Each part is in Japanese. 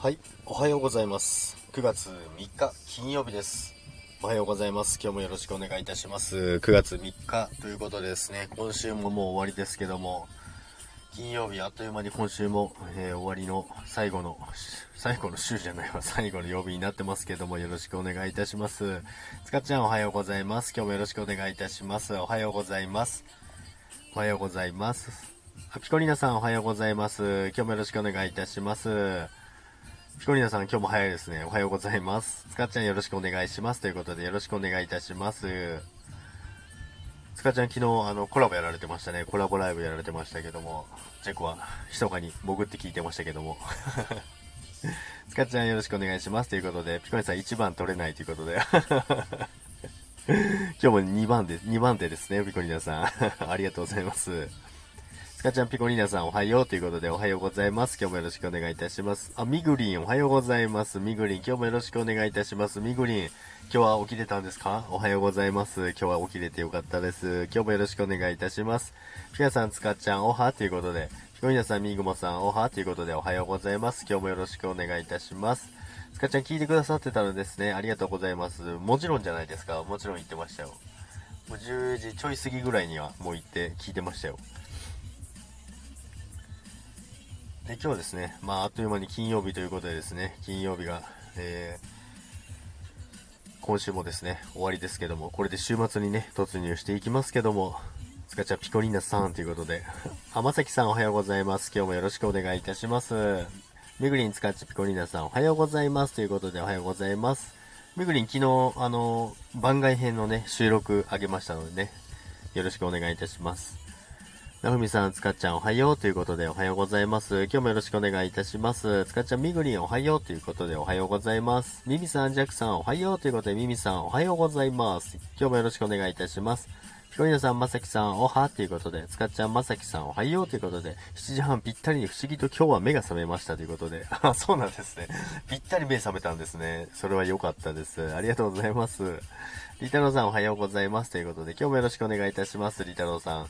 はい、おはようございます。9月3日金曜日です。おはようございます。今日もよろしくお願いいたします。9月3日ということでですね、今週ももう終わりですけども、金曜日あっという間に今週も、えー終わりの最後の、最後の週じゃないわ、最後の曜日になってますけども、よろしくお願いいたします。つかちゃんおはようございます。今日もよろしくお願いいたします。おはようございます。おはようございます。あピコリナさんおはようございます。今日もよろしくお願いいたします。ピコリーナさん今日も早いですね。おはようございます。つかちゃんよろしくお願いします。ということでよろしくお願いいたします。つかちゃん昨日あのコラボやられてましたね。コラボライブやられてましたけども、チェコは密かに潜って聞いてましたけども。つかちゃんよろしくお願いします。ということで、ピコリナさん1番取れないということで。今日も2番で、2番手ですね、ピコリナさん。ありがとうございます。スカちゃんピコリーナさんおはようということでおはようございます。今日もよろしくお願いいたします。あ、みぐりんおはようございます。みぐりん今日もよろしくお願いいたします。みぐりん今日は起きれたんですか？おはようございます。今日は起きれてよかったです。今日もよろしくお願いいたします。ピカさん、つかちゃんおはということで、ピコリーナさん、みぐもさんおはということでおはようございます。今日もよろしくお願いいたします。スカちゃん聞いてくださってたのですね。ありがとうございます。もちろんじゃないですか。もちろん言ってましたよ。もう10時ちょい過ぎぐらいにはもう行って聞いてましたよ。で今日はですね、まあ、あっという間に金曜日ということでですね、金曜日が、えー今週もですね、終わりですけども、これで週末にね、突入していきますけども、つかちゃんピコリーナさんということで、浜崎さんおはようございます。今日もよろしくお願いいたします。みぐりんつかっちピコリーナさんおはようございます。ということでおはようございます。みぐりん昨日、あの、番外編のね、収録あげましたのでね、よろしくお願いいたします。なふみさん、つかっちゃんおはようということでおはようございます。今日もよろしくお願いいたします。つかっちゃんみぐりんおはようということでおはようございます。みみさん、ジャックさんおはようということでみみさんおはようございます。今日もよろしくお願いいたします。ピコリーナさん、まさきさん、おはということで、つかちゃん、まさきさん、おはようということで、7時半ぴったりに不思議と今日は目が覚めましたということで、あ、そうなんですね。ぴったり目覚めたんですね。それは良かったです。ありがとうございます。り太郎さん、おはようございますということで、今日もよろしくお願いいたします。り太郎さん。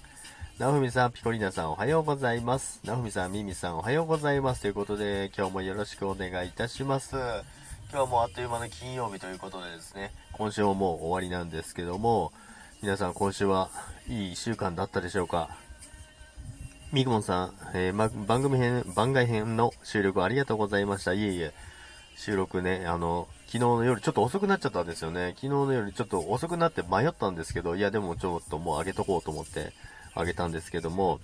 なふみさん、ピコリナさん、おはようございます。なふみさん、みみさん、おはようございます。ということで、今日もよろしくお願いいたします。今日もあっという間の金曜日ということでですね、今週ももう終わりなんですけども、皆さん今週はいい一週間だったでしょうかみぐもんさん、えーま、番組編、番外編の収録ありがとうございました。いえいえ、収録ね、あの、昨日の夜ちょっと遅くなっちゃったんですよね。昨日の夜ちょっと遅くなって迷ったんですけど、いやでもちょっともう上げとこうと思って上げたんですけども、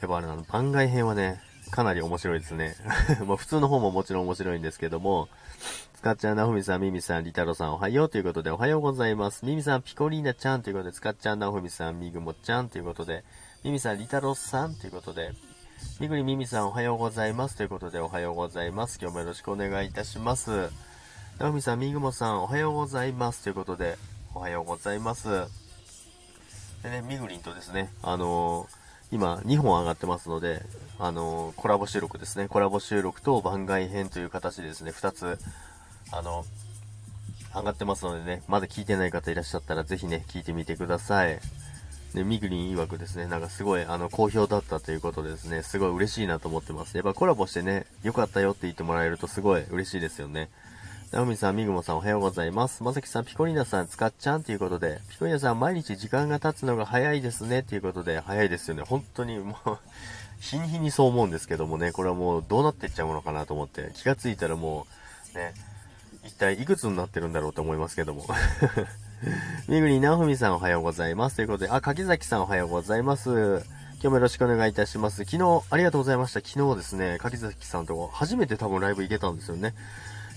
やっぱあれなの、番外編はね、かなり面白いですね。まあ普通の方ももちろん面白いんですけども、つかっちゃん、なふみさん、みみさん、りたろさん、おはようということで、おはようございます。みみさん、ピコリーナちゃんということで、つかっちゃん、なふみさん、みぐもちゃんということで、みみさん、りたろさんということで、みぐりみみさん、おはようございますということで、おはようございます。今日もよろしくお願いいたします。なふみさん、みぐもさん、おはようございますということで、おはようございます。でね、みぐりんとですね、あのー今2本上がってますので、あのーコラボ収録ですね、コラボ収録と番外編という形でですね、2つ、あの、上がってますのでね、まだ聞いてない方いらっしゃったらぜひね、聞いてみてください。で、みぐりん曰くですね、なんかすごい、あの、好評だったということでですね、すごい嬉しいなと思ってます。やっぱコラボしてね、良かったよって言ってもらえるとすごい嬉しいですよね。なおみさん、みぐもさんおはようございます。まさきさん、ピコリナさん、つかっちゃんということで、ピコリナさん、毎日時間が経つのが早いですね、ということで、早いですよね。本当にもう、日に日にそう思うんですけどもね、これはもうどうなっていっちゃうのかなと思って、気がついたらもう、ね、一体いくつになってるんだろうと思いますけども。みぐりなふみさんおはようございます。ということで、あ、柿崎さんおはようございます。今日もよろしくお願いいたします。昨日、ありがとうございました。昨日ですね、柿崎さんと初めて多分ライブ行けたんですよね。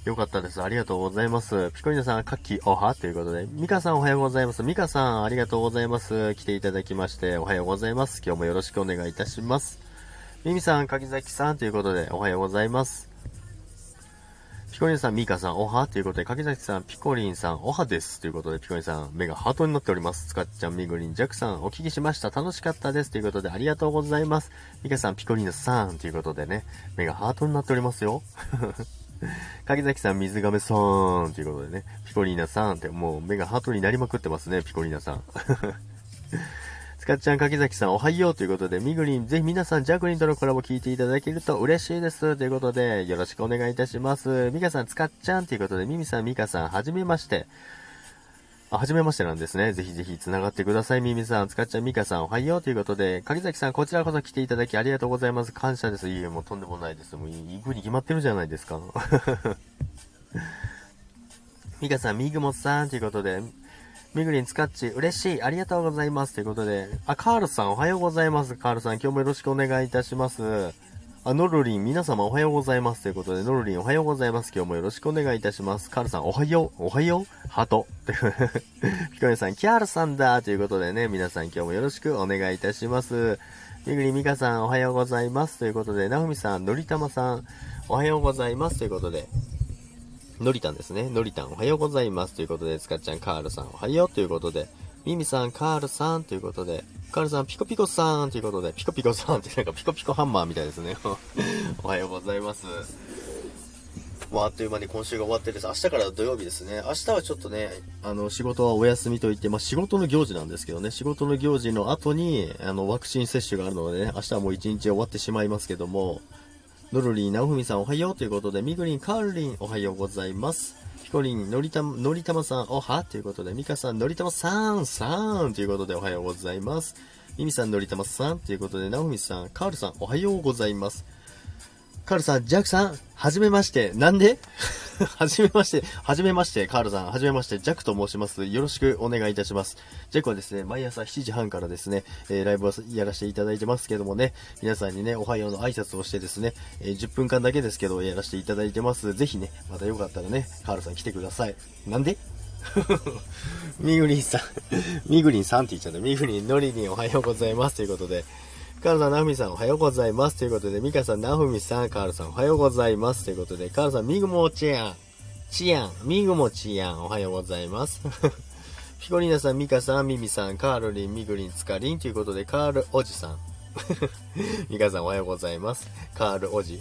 よかったです。ありがとうございます。ピコリナさん、カッキー、おはということで、ミカさんおはようございます。ミカさん、ありがとうございます。来ていただきまして、おはようございます。今日もよろしくお願いいたします。ミミさん、柿崎さんということで、おはようございます。ピコリンさん、ミカさん、おはということで、柿崎さん、ピコリンさん、おはです。ということで、ピコリンさん、目がハートになっております。つかっちゃん、みぐりん、ジャクさん、お聞きしました。楽しかったです。ということで、ありがとうございます。ミカさん、ピコリンさん、ということでね、目がハートになっておりますよ。柿崎さん、水亀さん、ということでね、ピコリーナさんって、もう目がハートになりまくってますね、ピコリーナさん。つかっちゃん、柿崎さん、おはようということで、みぐりん、ぜひ皆さん、ジャグリンとのコラボ聞いていただけると嬉しいです。ということで、よろしくお願いいたします。みかさん、つかっちゃんということで、みみさん、みかさん、はじめまして。あ、はじめましてなんですね。ぜひぜひ繋がってください。みみさん、つかっちゃん、みかさん、おはようということで、柿崎さん、こちらこそ来ていただきありがとうございます。感謝です。いえ、もうとんでもないです。もう、行くに決まってるじゃないですか。みかさん、みぐもさんということで、みぐりんつかっち、嬉しい、ありがとうございます。ということで、あ、カールさんおはようございます。カールさん今日もよろしくお願いいたします。あ、ノルリン、皆様おはようございます。ということで、ノルリンおはようございます。今日もよろしくお願いいたします。カールさんおはよう、おはよう、ハート。ピコネさん、キャールさんだ。ということでね、皆さん今日もよろしくお願いいたします。みぐりみかさんおはようございます。ということで、なふみさん、のりたまさん、おはようございます。ということで、のりたんですね。のりたんおはようございます。ということで、つかちゃん、カールさんおはようということで、ミミさん、カールさんということで、カールさん、ピコピコさんということで、ピコピコさんってなんかピコピコハンマーみたいですね。おはようございます。もうあっという間に今週が終わってです。明日から土曜日ですね。明日はちょっとね、あの、仕事はお休みといって、まあ、仕事の行事なんですけどね、仕事の行事の後に、あの、ワクチン接種があるのでね、明日はもう一日終わってしまいますけども、ノルリー、ナオフミさんおはようということで、ミグリン、カールリンおはようございます。ピコリン、のりた、のりたまさんおは？ということで、ミカさん、のりたまさん、さんということでおはようございます。ミミさん、のりたまさんということで、ナオミさん、カールさんおはようございます。カールさん、ジャックさん、はじめまして。なんで？はじめまして、はじめまして、カールさん、はじめまして、ジャックと申します。よろしくお願いいたします。ジャックはですね、毎朝7時半からですね、えー、ライブをやらせていただいてますけどもね、皆さんにね、おはようの挨拶をしてですね、えー、10分間だけですけど、やらせていただいてます。ぜひね、またよかったらね、カールさん来てください。なんで？みぐりんさん みぐりんさんって言っちゃった。みぐりん、のりりんおはようございます。ということで、カールさん、ナフミさんおはようございます。ということで、ミカさん、ナフミさん、カールさんおはようございます。ということで、カールさん、ミグモチアン、チアン、ミグモチアン、おはようございます。ピコリーナさん、ミカさん、ミミさん、カールリン、ミグリン、ツカリンということで、カールおじさん。ミカさんおはようございます。カールおじ。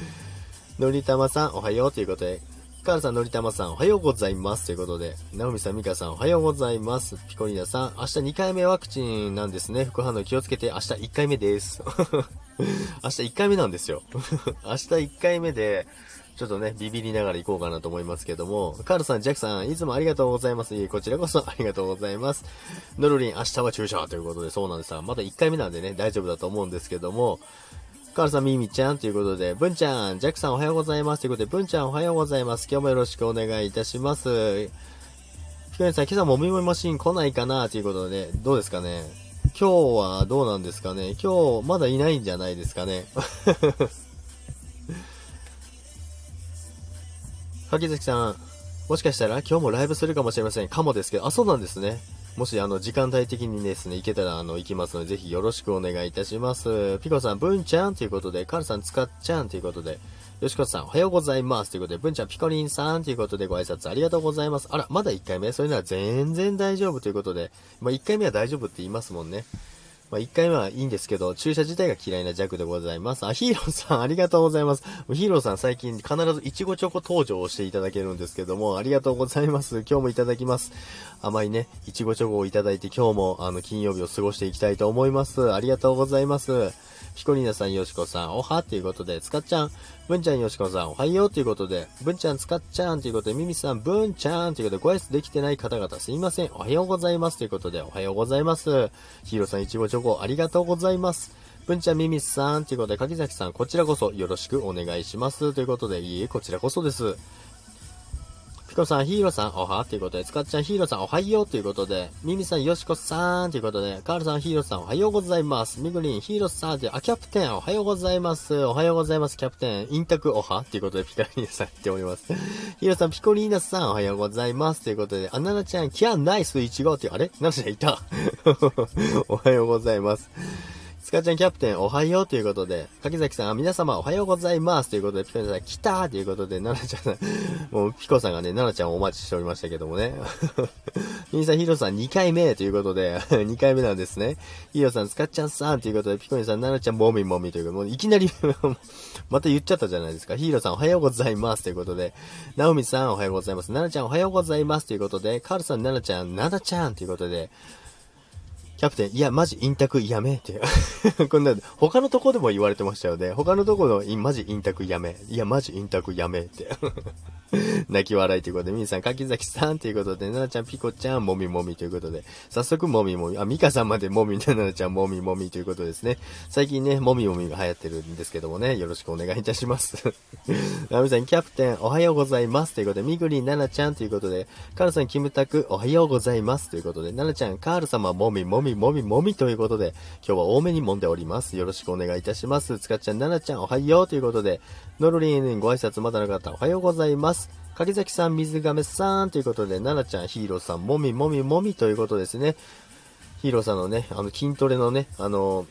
のりたまさんおはようということで、カールさん、のりたまさん、おはようございます。ということで、ナオミさん、ミカさん、おはようございます。ピコリーナさん、明日2回目ワクチンなんですね。副反応気をつけて、明日1回目です。明日1回目なんですよ。明日1回目で、ちょっとね、ビビりながら行こうかなと思いますけども、カールさん、ジャックさん、いつもありがとうございます。いえ、こちらこそ ありがとうございます。ノルリン、明日は注射ということで、そうなんですが、まだ1回目なんでね、大丈夫だと思うんですけども、カールさん、ミミちゃんということで、ブンちゃん、ジャックさんおはようございますということで、ブンちゃんおはようございます。今日もよろしくお願いいたします。ピコネさん、今朝もみもみマシン来ないかなということで、どうですかね？今日はどうなんですかね？今日まだいないんじゃないですかね？柿崎さん、もしかしたら今日もライブするかもしれません。かもですけど、あ、そうなんですね。もし、あの、時間帯的にですね、行けたら、あの、行きますので、ぜひよろしくお願いいたします。ピコさん、ブンちゃんということで、カルさん、つかっちゃんということで、よしこさん、おはようございます。ということで、ブンちゃん、ピコリンさんということで、ご挨拶ありがとうございます。あら、まだ1回目それなら全然大丈夫ということで、まあ、1回目は大丈夫って言いますもんね。まあ、1回目はいいんですけど、注射自体が嫌いな弱でございます。あ、ヒーローさん、ありがとうございます。ヒーローさん、最近必ずいちごチョコ登場をしていただけるんですけども、ありがとうございます。今日もいただきます。甘いね、いちごチョコをいただいて、今日も、あの、金曜日を過ごしていきたいと思います。ありがとうございます。ヒコリーナさん、よしこさん、おはということで、つかっちゃん、ぶんちゃん、よしこさん、おはようということで、ぶんちゃん、つかっちゃんということで、ミミさん、ぶんちゃんということで、ご挨拶できてない方々、すいません、おはようございますということで、おはようございます。ヒーローさん、いちごチョコ、ありがとうございます。ぶんちゃん、ミミさんということで、柿崎さん、こちらこそよろしくお願いします。ということで、いえ、こちらこそです。ピコさん、ヒーローさん、おはということで、つかっちゃん、ヒーローさん、おはようということで、ミミさん、よしこさんということで、カールさん、ヒーローさん、おはようございます。ミグリン、ヒーローさんで、あ、キャプテン、おはようございます。おはようございます、キャプテン。インタク、おはということで、ピカリーナさん言っております。ヒーローさん、ピコリーナさん、おはようございます。ということで、あ、ナナちゃん、キャンナイス1号って、あれ？ナナちゃんいた。おはようございます。スカちゃんキャプテンおはようということで、柿崎さん、あ皆様おはようございますということで、ピコさん、来たということで、奈々ちゃん、もうピコさんがね、奈々ちゃんをお待ちしておりましたけどもね。ミニさん、ヒロさん2回目ということで、2回目なんですね。ヒロさん、スカちゃんさんということで、ピコニさん、奈々ちゃん、もみもみということで、もういきなりまた言っちゃったじゃないですか。ヒーローさんおはようございますということで、ナオミさんおはようございます。奈々ちゃんおはようございますということで、カールさん、奈々ちゃん、奈々ちゃんということで、キャプテン、いや、マジインタクやめって。こんな、他のとこでも言われてましたよね。他のとこの、マジインタクやめ。いや、マジインタクやめって。泣き笑いということで、みーさん、柿崎さんということで、ななちゃん、ピコちゃん、もみもみということで、早速、もみもみ、あ、ミカさんまでもみ、ななちゃん、もみもみということですね。最近ね、もみもみが流行ってるんですけどもね、よろしくお願いいたします。なみさん、キャプテン、おはようございます。ということで、みぐり、ななちゃんということで、カールさん、キムタク、おはようございます。ということで、ななちゃん、カール様、もみもみもみもみということで、今日は多めに揉んでおります。よろしくお願いいたします。つかちゃん、ななちゃん、おはようということで、ノルリンご挨拶まだの方、おはようございます。柿崎さん、水亀さんということで、ななちゃん、ヒーローさん、もみもみもみということですね。ヒーローさんのね、あの筋トレのね、あの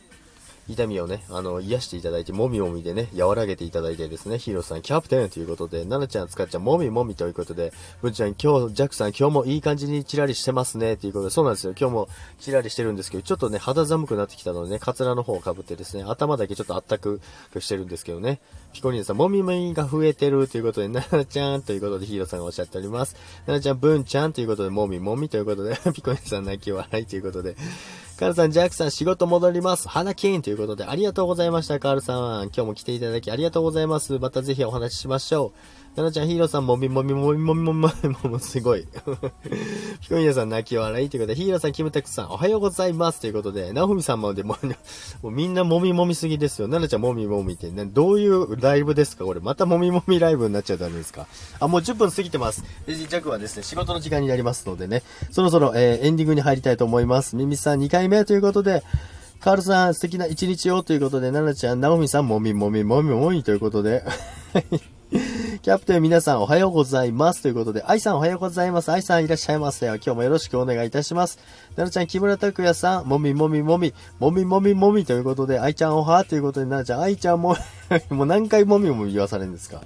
痛みをね、あの、癒していただいて、もみもみでね、和らげていただいてですね、ヒーローさん、キャプテンということで、ナナちゃん、使っちゃん、もみもみということで、ブンちゃん、今日、ジャックさん、今日もいい感じにチラリしてますね、ということで、そうなんですよ、今日もチラリしてるんですけど、ちょっとね、肌寒くなってきたのでね、カツラの方をかぶってですね、頭だけちょっとあったくしてるんですけどね、ピコリンさん、もみもみが増えてるということで、ナナちゃんということで、ヒーローさんがおっしゃっております。ナナちゃん、ブンちゃんということで、もみもみということで、ピコリンさん、泣き笑いということで、カールさん、ジャックさん、仕事戻ります。花金ということで、ありがとうございました、カールさん。今日も来ていただきありがとうございます。またぜひお話ししましょう。ななちゃん、ヒーローさん、もみもみもみもみもみもみもみすごい。ピコニアさん、泣き笑いということで、ヒーローさん、キムタクさん、おはようございますということで、ナオミさんまでも、もうみんなもみもみすぎですよ。ななちゃん、もみもみって、ね、どういうライブですかこれ、またもみもみライブになっちゃうダメですかあ、もう10分過ぎてます。レジ弱はですね、仕事の時間になりますのでね、そろそろ、えー、エンディングに入りたいと思います。ミミさん、2回目ということで、カールさん、素敵な一日をということで、ナナちゃん、ナオミさん、もみもみもみもみということで、キャプテン皆さんおはようございます。ということで、愛さんおはようございます。愛さんいらっしゃいませ。今日もよろしくお願いいたします。ななちゃん、木村拓哉さん、もみもみもみ、もみもみもみということで、愛ちゃんおはということで、ななちゃん、愛ちゃんも、もう何回もみもみ言わされるんですか？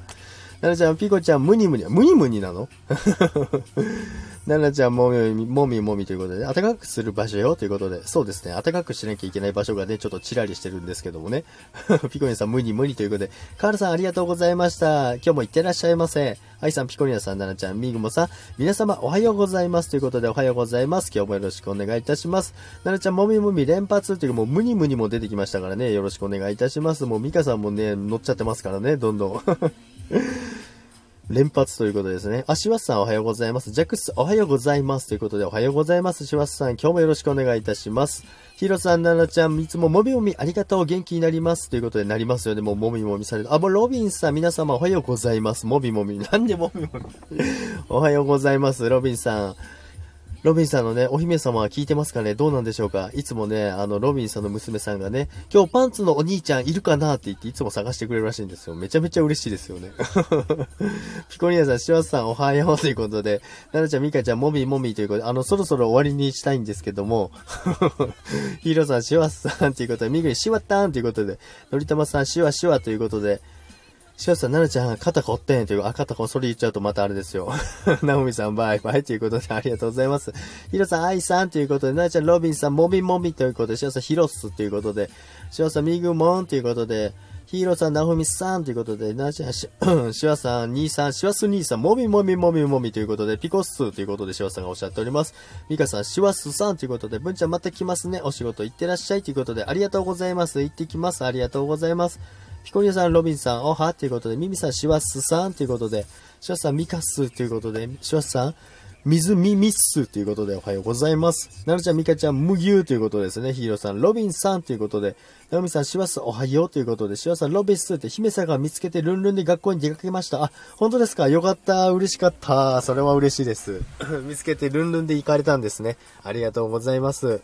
ななちゃん、ピコちゃん、ムニムニ、ムニムニなの？ななちゃんもみもみもみということで、暖かくする場所よということで、そうですね、暖かくしなきゃいけない場所がね、ちょっとチラリしてるんですけどもね。ピコニさん、ムニムニということで、カールさんありがとうございました。今日も行ってらっしゃいませ。アイさん、ピコリアさん、ナナちゃん、ミグモさん、皆様おはようございますということで、おはようございます。今日もよろしくお願いいたします。ナナちゃん、もみもみ連発というか、もうムニムニも出てきましたからね、よろしくお願いいたします。もうミカさんもね、乗っちゃってますからね、どんどん。連発ということですね。あ、シワスさんおはようございます。ジャックスおはようございます。ということでおはようございます。シワスさん今日もよろしくお願いいたします。ヒロさん、ナナちゃん、いつももみもみありがとう。元気になります。ということでなりますよね。もうもみもみされる。あ、もうロビンさん、皆様おはようございます。もみもみ。なんでもみもみ。おはようございます。ロビンさん。ロビンさんのね、お姫様は聞いてますかね？どうなんでしょうか？いつもね、あの、ロビンさんの娘さんがね、今日パンツのお兄ちゃんいるかな？って言っていつも探してくれるらしいんですよ。めちゃめちゃ嬉しいですよね。ピコリアさん、シワスさんおはようということで、ナナちゃん、ミカちゃん、モミモミということで、あの、そろそろ終わりにしたいんですけども、ヒーローさん、シワスさんということで、ミグリシワターンということで、のりたまさん、シワシワということで、しかしさん、ななちゃん、肩凝ってんという、あ、肩こ、それ言っちゃうとまたあれですよ。なおみさん、バイバイということで、ありがとうございます。ひろさん、あいさんということで、ななちゃん、ロビンさん、もみもみということで、しわさん、ひろすということで、しわさん、みぐもんということで、ヒーローさん、なふみさんということで、なちゃん、し、しわさん、兄さん、しわす兄さん、もみもみもみもみということで、ピコスということで、しわさんがおっしゃっております。ミカさん、しわすさんということで、文ちゃんまた来ますね。お仕事行ってらっしゃいということで、ありがとうございます。行ってきます。ありがとうございます。ピコリアさん、ロビンさん、おはということで、ミミさん、シワスさんということで、シワスさん、ミカスということで、シワスさん、水ミミッスということでおはようございます。なるちゃん、ミカちゃん、ムギューということですね。ヒーローさん、ロビンさんということで、ナオミさん、シワスおはようということで、シワさん、ロビスって姫さんが見つけてルンルンで学校に出かけました。あ、本当ですか？よかった。嬉しかった。それは嬉しいです。見つけてルンルンで行かれたんですね。ありがとうございます。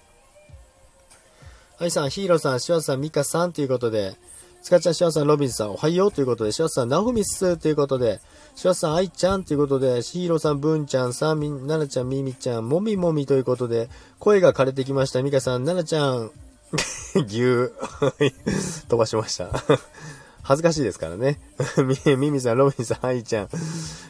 はいさん、ヒーローさん、シワさん、ミカさんということで、スカちゃん、シワさん、ロビンさん、おはようということで、シワさん、ナフミスということで、シワさん、アイちゃんということで、ヒーロさん、ブンちゃん、さん、み、ナナちゃん、ミミちゃん、もみもみということで、声が枯れてきました。ミカさん、ナナちゃん、ぎゅー。飛ばしました。恥ずかしいですからね。ミミさん、ロビンさん、アイちゃん。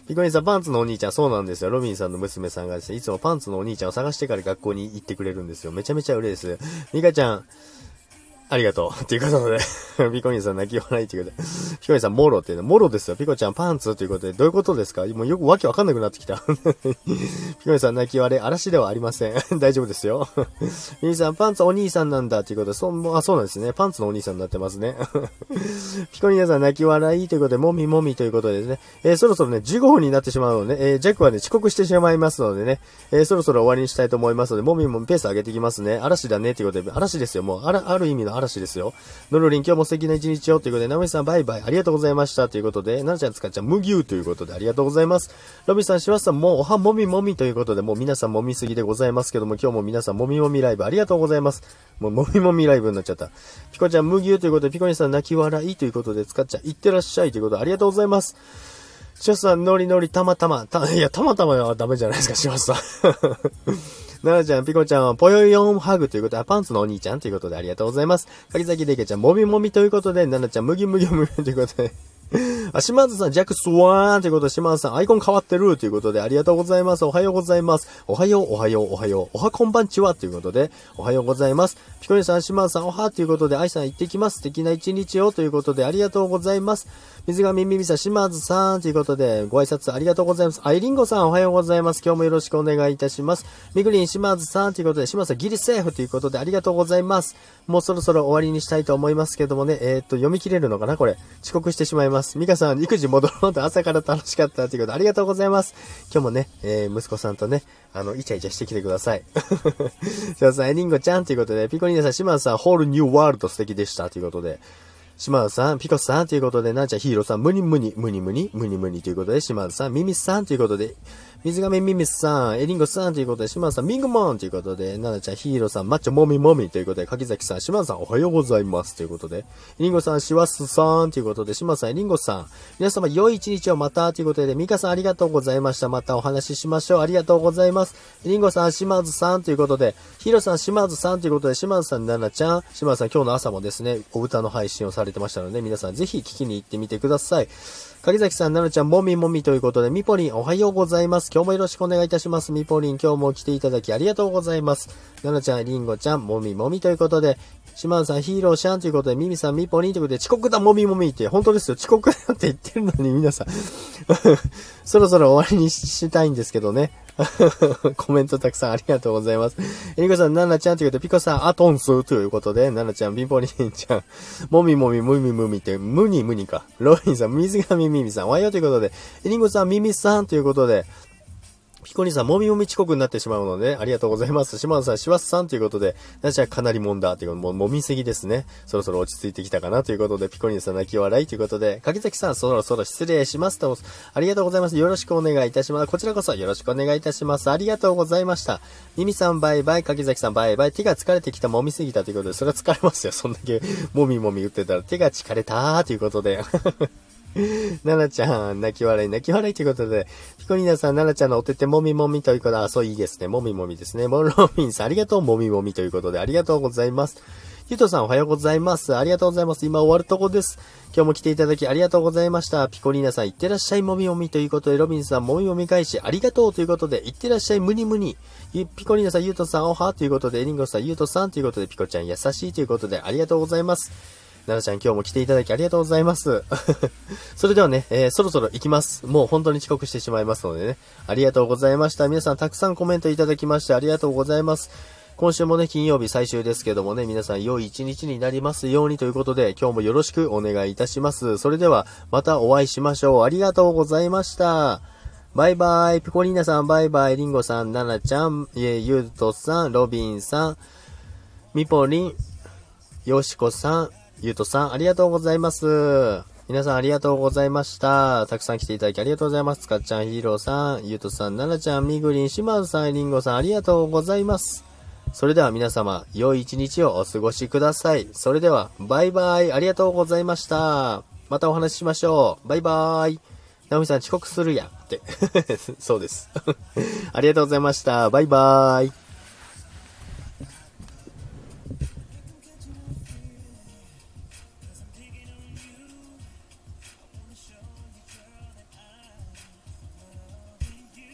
ピコニさん、パンツのお兄ちゃん、そうなんですよ。ロビンさんの娘さんがですね、いつもパンツのお兄ちゃんを探してから学校に行ってくれるんですよ。めちゃめちゃ嬉しいです。ミカちゃん、ありがとう。と いうことで、ピコニーさん泣き笑いということで、ピコニーさんもろっていうの、もろですよ。ピコちゃんパンツということで、どういうことですか？もうよくわけわかんなくなってきた。ピコニーさん泣き笑い、嵐ではありません。大丈夫ですよ。ミニさん、パンツお兄さんなんだということで、そん、あ、そうなんですね。パンツのお兄さんになってますね。ピコニーさん泣き笑いということで、もみもみということですね、えー、そろそろね、15分になってしまうので、ね、えー、ジャックはね、遅刻してしまいますのでね、えー、そろそろ終わりにしたいと思いますので、もみもみペース上げていきますね。嵐だねということで、嵐ですよ。もう、あら、ある意味の嵐ですよ。ノロリン今日も素敵な一日をということで、ナミさんバイバイありがとうございましたということで、ナナちゃん使っちゃ麦牛ということでありがとうございます。ロビさん、シワさんもうおはもみもみということで、もう皆さんもみすぎでございますけども、今日も皆さんもみもみライブありがとうございます。もうもみもみライブになっちゃった。ピコちゃん麦牛ということで、ピコニさん泣き笑いということで使っちゃいってらっしゃいということでありがとうございます。シャさん、ノリノリ、たまたま、た、いや、たまたまはダメじゃないですか、シャさん。ななちゃん、ピコちゃんは、ぽよよんハグということで、パンツのお兄ちゃんということでありがとうございます。柿崎でけちゃん、もみもみということで、ななちゃん、むぎむぎむぎということで、あ、島津さん、ジャックスワーンということで、島津さん、アイコン変わってるということで、ありがとうございます。おはようございます。おはよう、おはよう、おはよう。おはこんばんちはということで、おはようございます。ピコニさん、島津さん、おはということで、愛さん行ってきます。素敵な一日をということで、ありがとうございます。水上みみさん、島津さんということで、ご挨拶ありがとうございます。アイリンゴさん、おはようございます。今日もよろしくお願いいたします。みぐりん、島津さんということで、島津さん、ギリセーフということで、ありがとうございます。もうそろそろ終わりにしたいと思いますけどもね、えー、っと、読み切れるのかなこれ。遅刻してしまいます。ミカさん、育児戻ろうと朝から楽しかったということで、ありがとうございます。今日もね、えー、息子さんとね、あの、イチャイチャしてきてください。すいません、リンゴちゃんということで、ピコリーナさん、シマンさん、ホールニューワールド素敵でしたということで、島津さん、ピコさんということで、なんちゃん、ヒーローさん、ムニムニ、ムニムニ、ムニムニということで、島津さん、ミミスさんということで、水亀ミミスさん、エリンゴさんということで、島さん、ミングモンということで、ナナちゃん、ヒーローさん、マッチョモミモミということで、柿崎さん、島さん、おはようございますということで、エリンゴさん、シワスさんということで、島さん、エリンゴさん、皆様、良い一日をまたということで、ミカさん、ありがとうございました。またお話ししましょう。ありがとうございます。エリンゴさん、島津さんということで、ヒーローさん、島津さんということで、島津さん、ナナちゃん、島津さん、今日の朝もですね、お歌の配信をされてましたので、皆さん、ぜひ聞きに行ってみてください。柿崎さん、なるちゃん、もみもみということで、みぽりん、おはようございます。今日もよろしくお願いいたします。みぽりん、今日も来ていただきありがとうございます。なるちゃん、りんごちゃん、もみもみということで、しまんさん、ヒーローシャンということで、ミミさん、みぽりんということで、遅刻だ、もみもみって、本当ですよ、遅刻だって言ってるのに、皆さん そろそろ終わりにしたいんですけどね。コメントたくさんありがとうございます。えりこさん、ななちゃんということで、ピコさん、アトンスということで、ななちゃん、ピンポリンちゃん、もみもみ、むみむみって、むにむにか。ロインさん、水上みみさん、おはようということで、えりこさん、みみさんということで、ピコニさん、もみもみ遅刻になってしまうので、ありがとうございます。島田さん、しわすさんということで、なちゃかなりもんだということ、もうもみすぎですね。そろそろ落ち着いてきたかなということで、ピコニさん泣き笑いということで、柿崎さん、そろそろ失礼しますと、ありがとうございます。よろしくお願いいたします。こちらこそよろしくお願いいたします。ありがとうございました。ミミさんバイバイ、柿崎さんバイバイ、手が疲れてきたもみすぎたということで、それは疲れますよ。そんだけ、もみもみ言ってたら、手が疲れたーということで。ななちゃん、泣き笑い、泣き笑いということで、ピコリーナさん、ななちゃんのお手手もみもみということで、あ、そういいですね。もみもみですね。モンローミンさん、ありがとう、もみもみということで、ありがとうございます。ゆとさん、おはようございます。ありがとうございます。今終わるとこです。今日も来ていただきありがとうございました。ピコリーナさん、いってらっしゃい、もみもみということで、ロビンさん、もみもみ返し、ありがとうということで、いってらっしゃい、むにむに。ピコリーナさん、ゆうとさん、おはということで、エリンゴさん、ゆうとさんということで、ピコちゃん、優しいということで、ありがとうございます。ななちゃん今日も来ていただきありがとうございます。それではね、えー、そろそろ行きます。もう本当に遅刻してしまいますのでね。ありがとうございました。皆さんたくさんコメントいただきましてありがとうございます。今週もね、金曜日最終ですけどもね、皆さん良い一日になりますようにということで、今日もよろしくお願いいたします。それでは、またお会いしましょう。ありがとうございました。バイバイ。ピコリーナさん、バイバイ。リンゴさん、ナナちゃん、えゆうとさん、ロビンさん、ミポリン、ヨシコさん、ゆうとさん、ありがとうございます。皆さんありがとうございました。たくさん来ていただきありがとうございます。つかっちゃん、ヒーローさん、ゆうとさん、ななちゃん、みぐりん、しまずさん、りんごさん、ありがとうございます。それでは皆様、良い一日をお過ごしください。それでは、バイバイ、ありがとうございました。またお話ししましょう。バイバイ。なおみさん遅刻するやんって。そうです。ありがとうございました。バイバイ。